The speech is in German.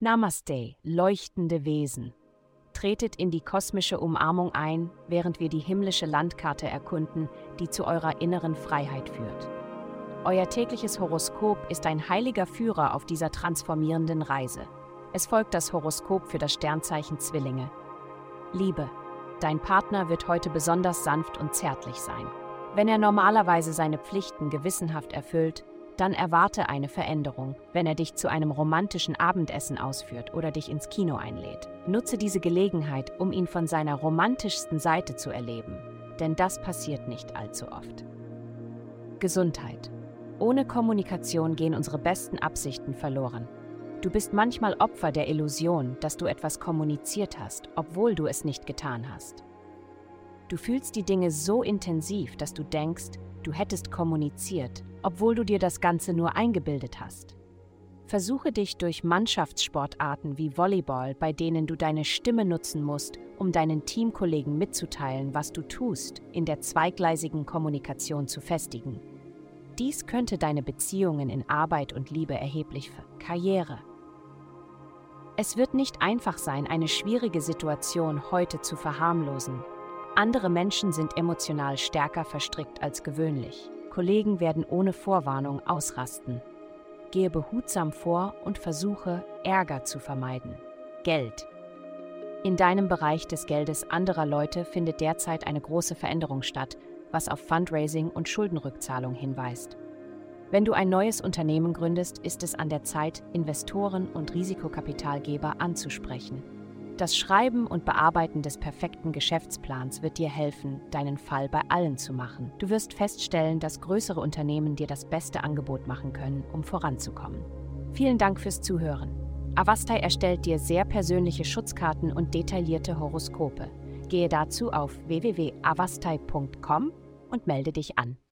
Namaste, leuchtende Wesen. Tretet in die kosmische Umarmung ein, während wir die himmlische Landkarte erkunden, die zu eurer inneren Freiheit führt. Euer tägliches Horoskop ist ein heiliger Führer auf dieser transformierenden Reise. Es folgt das Horoskop für das Sternzeichen Zwillinge. Liebe. Dein Partner wird heute besonders sanft und zärtlich sein. Wenn er normalerweise seine Pflichten gewissenhaft erfüllt, dann erwarte eine Veränderung, wenn er dich zu einem romantischen Abendessen ausführt oder dich ins Kino einlädt. Nutze diese Gelegenheit, um ihn von seiner romantischsten Seite zu erleben, denn das passiert nicht allzu oft. Gesundheit. Ohne Kommunikation gehen unsere besten Absichten verloren. Du bist manchmal Opfer der Illusion, dass du etwas kommuniziert hast, obwohl du es nicht getan hast. Du fühlst die Dinge so intensiv, dass du denkst, du hättest kommuniziert, obwohl du dir das Ganze nur eingebildet hast. Versuche dich durch Mannschaftssportarten wie Volleyball, bei denen du deine Stimme nutzen musst, um deinen Teamkollegen mitzuteilen, was du tust, in der zweigleisigen Kommunikation zu festigen. Dies könnte deine Beziehungen in Arbeit und Liebe erheblich ver Karriere. Es wird nicht einfach sein, eine schwierige Situation heute zu verharmlosen. Andere Menschen sind emotional stärker verstrickt als gewöhnlich. Kollegen werden ohne Vorwarnung ausrasten. Gehe behutsam vor und versuche, Ärger zu vermeiden. Geld. In deinem Bereich des Geldes anderer Leute findet derzeit eine große Veränderung statt, was auf Fundraising und Schuldenrückzahlung hinweist. Wenn du ein neues Unternehmen gründest, ist es an der Zeit, Investoren und Risikokapitalgeber anzusprechen. Das Schreiben und Bearbeiten des perfekten Geschäftsplans wird dir helfen, deinen Fall bei allen zu machen. Du wirst feststellen, dass größere Unternehmen dir das beste Angebot machen können, um voranzukommen. Vielen Dank fürs Zuhören. Avastai erstellt dir sehr persönliche Schutzkarten und detaillierte Horoskope. Gehe dazu auf www.avastai.com und melde dich an.